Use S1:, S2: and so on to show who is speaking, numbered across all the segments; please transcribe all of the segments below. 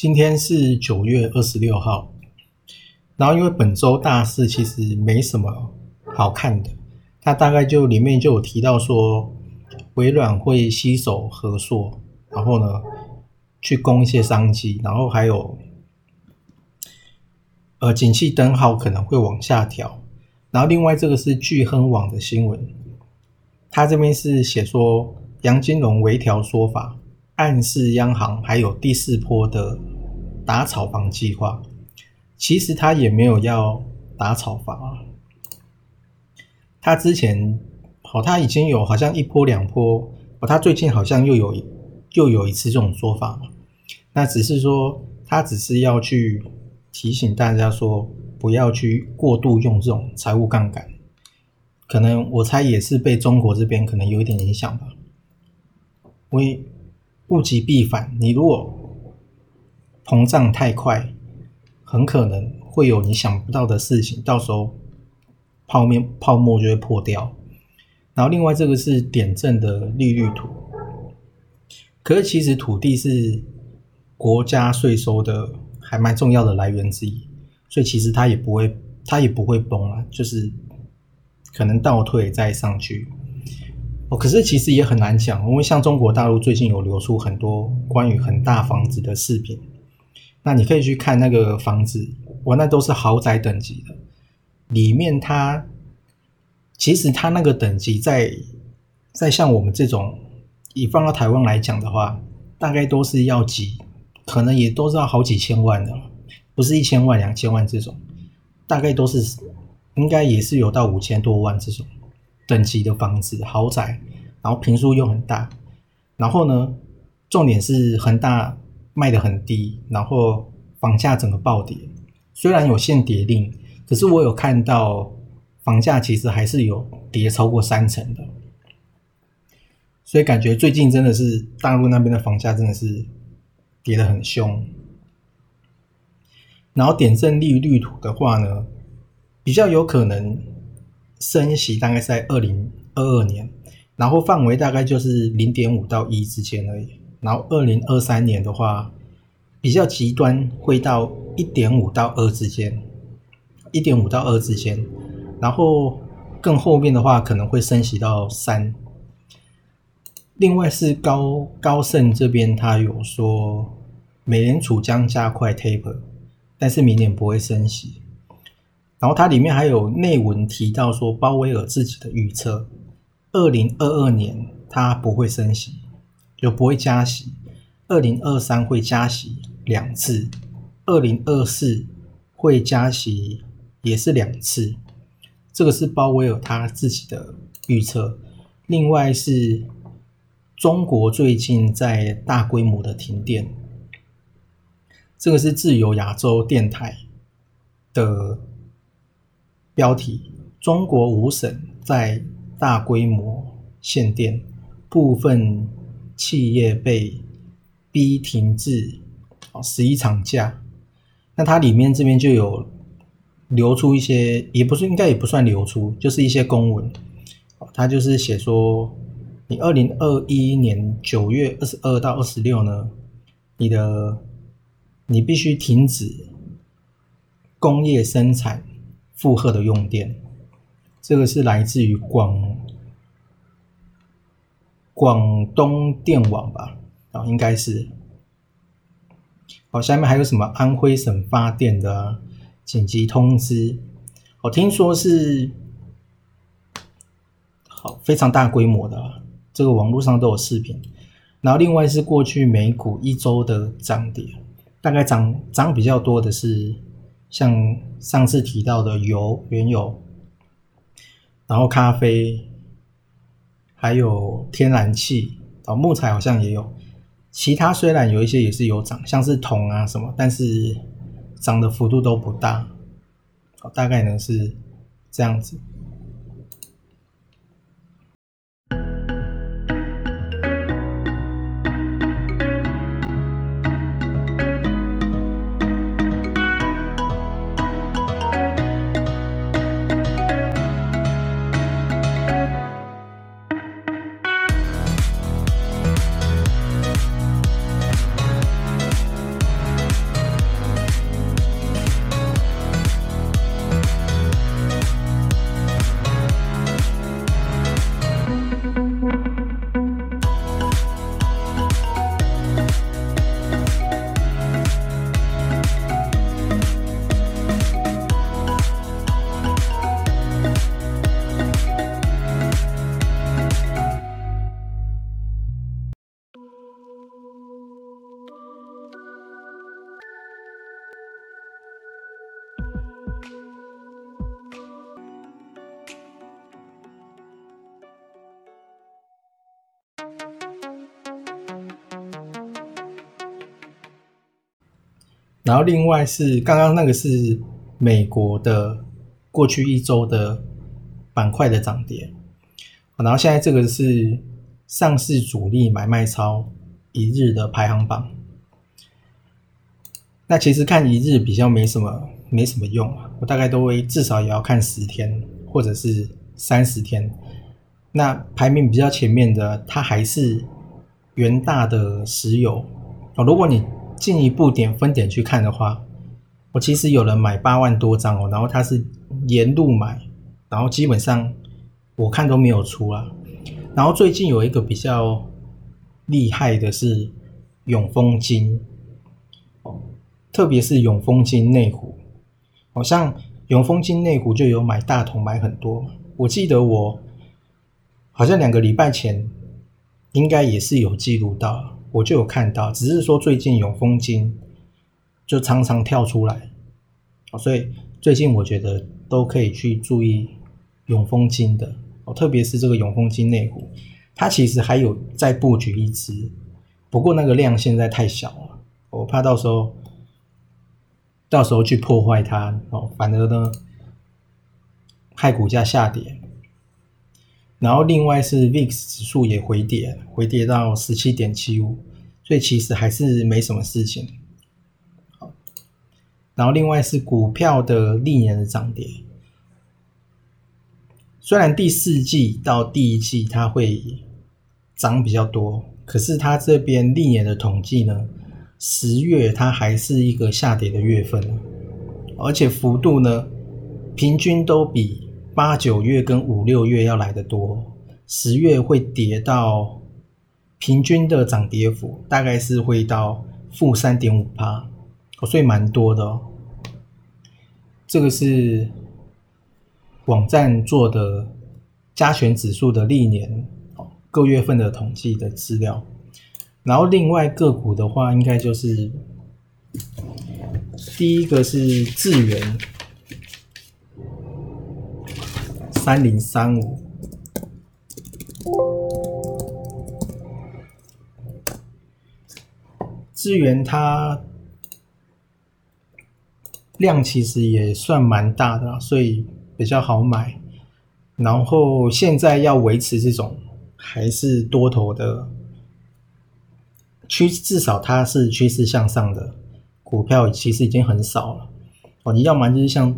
S1: 今天是九月二十六号，然后因为本周大事其实没什么好看的，它大概就里面就有提到说，微软会吸手合作，然后呢去攻一些商机，然后还有呃景气灯号可能会往下调，然后另外这个是聚亨网的新闻，它这边是写说杨金龙微调说法。暗示央行还有第四波的打炒房计划，其实他也没有要打炒房啊。他之前好，他已经有好像一波两波，哦，他最近好像又有又有一次这种说法嘛。那只是说他只是要去提醒大家说，不要去过度用这种财务杠杆。可能我猜也是被中国这边可能有一点影响吧，因为。物极必反，你如果膨胀太快，很可能会有你想不到的事情，到时候泡面泡沫就会破掉。然后另外这个是点阵的利率图，可是其实土地是国家税收的还蛮重要的来源之一，所以其实它也不会它也不会崩啊，就是可能倒退再上去。哦，可是其实也很难讲，因为像中国大陆最近有流出很多关于很大房子的视频，那你可以去看那个房子，哇，那都是豪宅等级的，里面它其实它那个等级在在像我们这种以放到台湾来讲的话，大概都是要几，可能也都是要好几千万的，不是一千万两千万这种，大概都是应该也是有到五千多万这种。等级的房子豪宅，然后平数又很大，然后呢，重点是恒大卖的很低，然后房价整个暴跌。虽然有限跌令，可是我有看到房价其实还是有跌超过三成的，所以感觉最近真的是大陆那边的房价真的是跌得很凶。然后点阵利率图的话呢，比较有可能。升息大概在二零二二年，然后范围大概就是零点五到一之间而已。然后二零二三年的话，比较极端会到一点五到二之间，一点五到二之间。然后更后面的话可能会升息到三。另外是高高盛这边他有说，美联储将加快 taper，但是明年不会升息。然后它里面还有内文提到说，鲍威尔自己的预测，二零二二年它不会升息，就不会加息；二零二三会加息两次，二零二四会加息也是两次。这个是鲍威尔他自己的预测。另外是中国最近在大规模的停电，这个是自由亚洲电台的。标题：中国五省在大规模限电，部分企业被逼停滞，啊，十一场假。那它里面这边就有流出一些，也不是应该也不算流出，就是一些公文。它就是写说，你二零二一年九月二十二到二十六呢，你的你必须停止工业生产。负荷的用电，这个是来自于广广东电网吧？啊，应该是。好，下面还有什么安徽省发电的紧急通知？我听说是好非常大规模的，这个网络上都有视频。然后另外是过去美股一周的涨跌，大概涨涨比较多的是像上次提到的油、原油，然后咖啡，还有天然气，哦木材好像也有。其他虽然有一些也是有涨，像是铜啊什么，但是涨的幅度都不大。哦，大概呢是这样子。然后另外是刚刚那个是美国的过去一周的板块的涨跌，然后现在这个是上市主力买卖超一日的排行榜。那其实看一日比较没什么没什么用啊，我大概都会至少也要看十天或者是三十天。那排名比较前面的，它还是元大的石油哦。如果你进一步点分点去看的话，我其实有人买八万多张哦，然后他是沿路买，然后基本上我看都没有出啊。然后最近有一个比较厉害的是永丰金，特别是永丰金内湖，好像永丰金内湖就有买大同买很多。我记得我好像两个礼拜前应该也是有记录到。我就有看到，只是说最近永丰金就常常跳出来，所以最近我觉得都可以去注意永丰金的哦，特别是这个永丰金内股，它其实还有再布局一支，不过那个量现在太小了，我怕到时候到时候去破坏它哦，反而呢害股价下跌。然后另外是 VIX 指数也回跌，回跌到十七点七五，所以其实还是没什么事情。然后另外是股票的历年的涨跌，虽然第四季到第一季它会涨比较多，可是它这边历年的统计呢，十月它还是一个下跌的月份，而且幅度呢，平均都比。八九月跟五六月要来的多，十月会跌到平均的涨跌幅大概是会到负三点五帕，所以蛮多的。这个是网站做的加权指数的历年各月份的统计的资料，然后另外个股的话，应该就是第一个是智源。三零三五，资源它量其实也算蛮大的，所以比较好买。然后现在要维持这种还是多头的趋，至少它是趋势向上的股票，其实已经很少了。哦，你要么就是像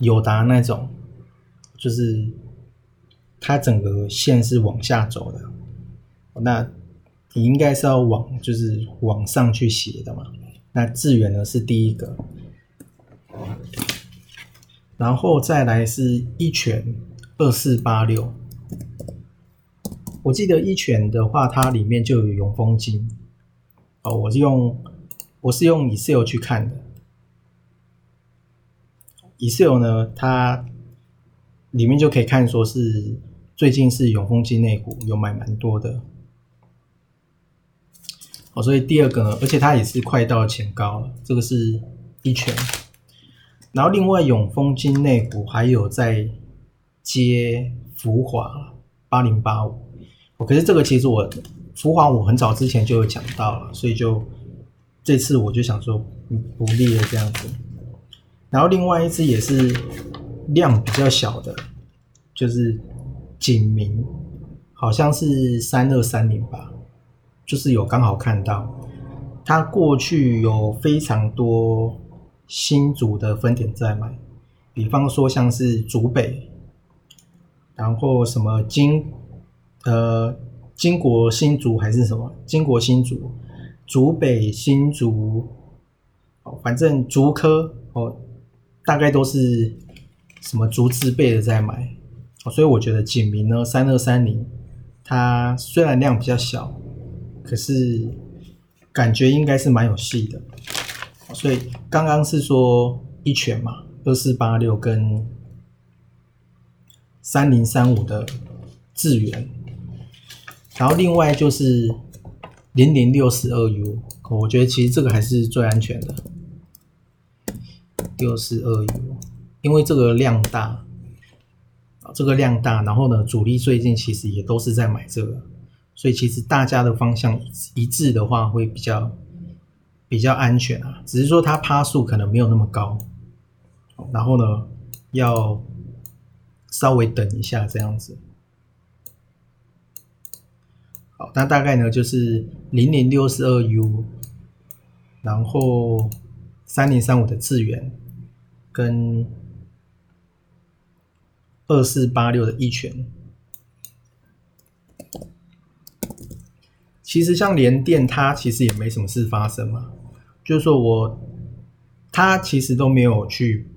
S1: 友达那种。就是它整个线是往下走的，那你应该是要往就是往上去写的嘛。那智远呢是第一个，然后再来是一拳二四八六。我记得一拳的话，它里面就有永丰金哦。我是用我是用 Excel 去看的，Excel 呢它。里面就可以看，说是最近是永丰金内股有买蛮多的。哦，所以第二个呢，而且它也是快到前高了，这个是一拳。然后另外永丰金内股还有在接福华八零八五，哦，可是这个其实我福华我很早之前就有讲到了，所以就这次我就想说不利了这样子。然后另外一只也是量比较小的，就是景明，好像是三二三零吧。就是有刚好看到，它过去有非常多新竹的分点在买，比方说像是竹北，然后什么金呃金国新竹还是什么金国新竹，竹北新竹，哦，反正竹科哦，大概都是什么竹字辈的在买，所以我觉得景明呢三二三零，它虽然量比较小。可是感觉应该是蛮有戏的，所以刚刚是说一拳嘛，二四八六跟三零三五的智源，然后另外就是零零六十二 U，我觉得其实这个还是最安全的，六十二 U，因为这个量大，这个量大，然后呢，主力最近其实也都是在买这个。所以其实大家的方向一致的话，会比较比较安全啊。只是说它趴数可能没有那么高，然后呢，要稍微等一下这样子。好，那大概呢就是零零六四二 U，然后三零三五的智源跟二四八六的一拳。其实像联电，它其实也没什么事发生嘛。就是说我，它其实都没有去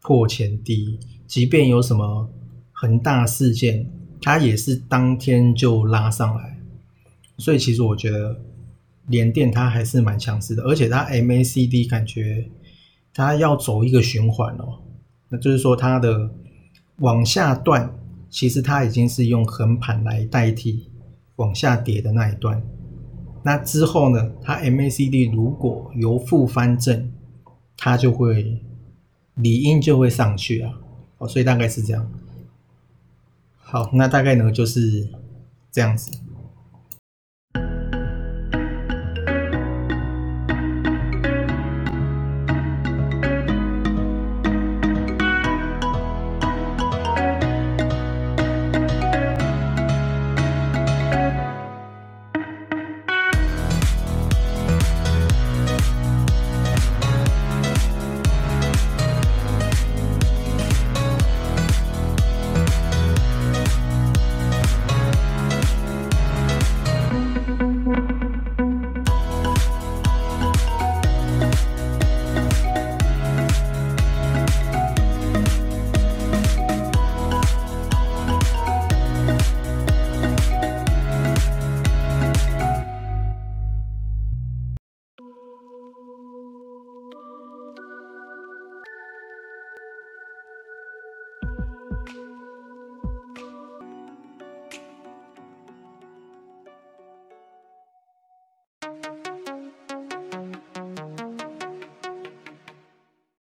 S1: 破前低，即便有什么恒大事件，它也是当天就拉上来。所以其实我觉得联电它还是蛮强势的，而且它 MACD 感觉它要走一个循环哦。那就是说它的往下段，其实它已经是用横盘来代替。往下跌的那一段，那之后呢？它 MACD 如果由负翻正，它就会理应就会上去啊。哦，所以大概是这样。好，那大概呢就是这样子。